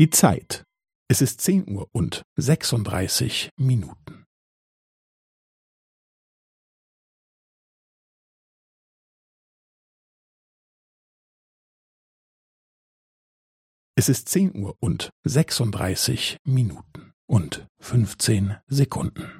Die Zeit. Es ist zehn Uhr und sechsunddreißig Minuten. Es ist zehn Uhr und sechsunddreißig Minuten und fünfzehn Sekunden.